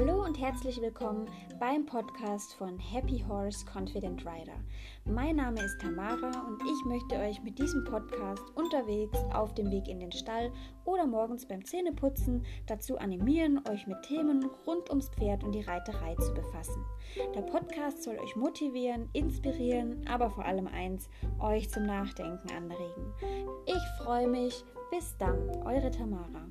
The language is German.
Hallo und herzlich willkommen beim Podcast von Happy Horse Confident Rider. Mein Name ist Tamara und ich möchte euch mit diesem Podcast unterwegs, auf dem Weg in den Stall oder morgens beim Zähneputzen dazu animieren, euch mit Themen rund ums Pferd und die Reiterei zu befassen. Der Podcast soll euch motivieren, inspirieren, aber vor allem eins, euch zum Nachdenken anregen. Ich freue mich. Bis dann, eure Tamara.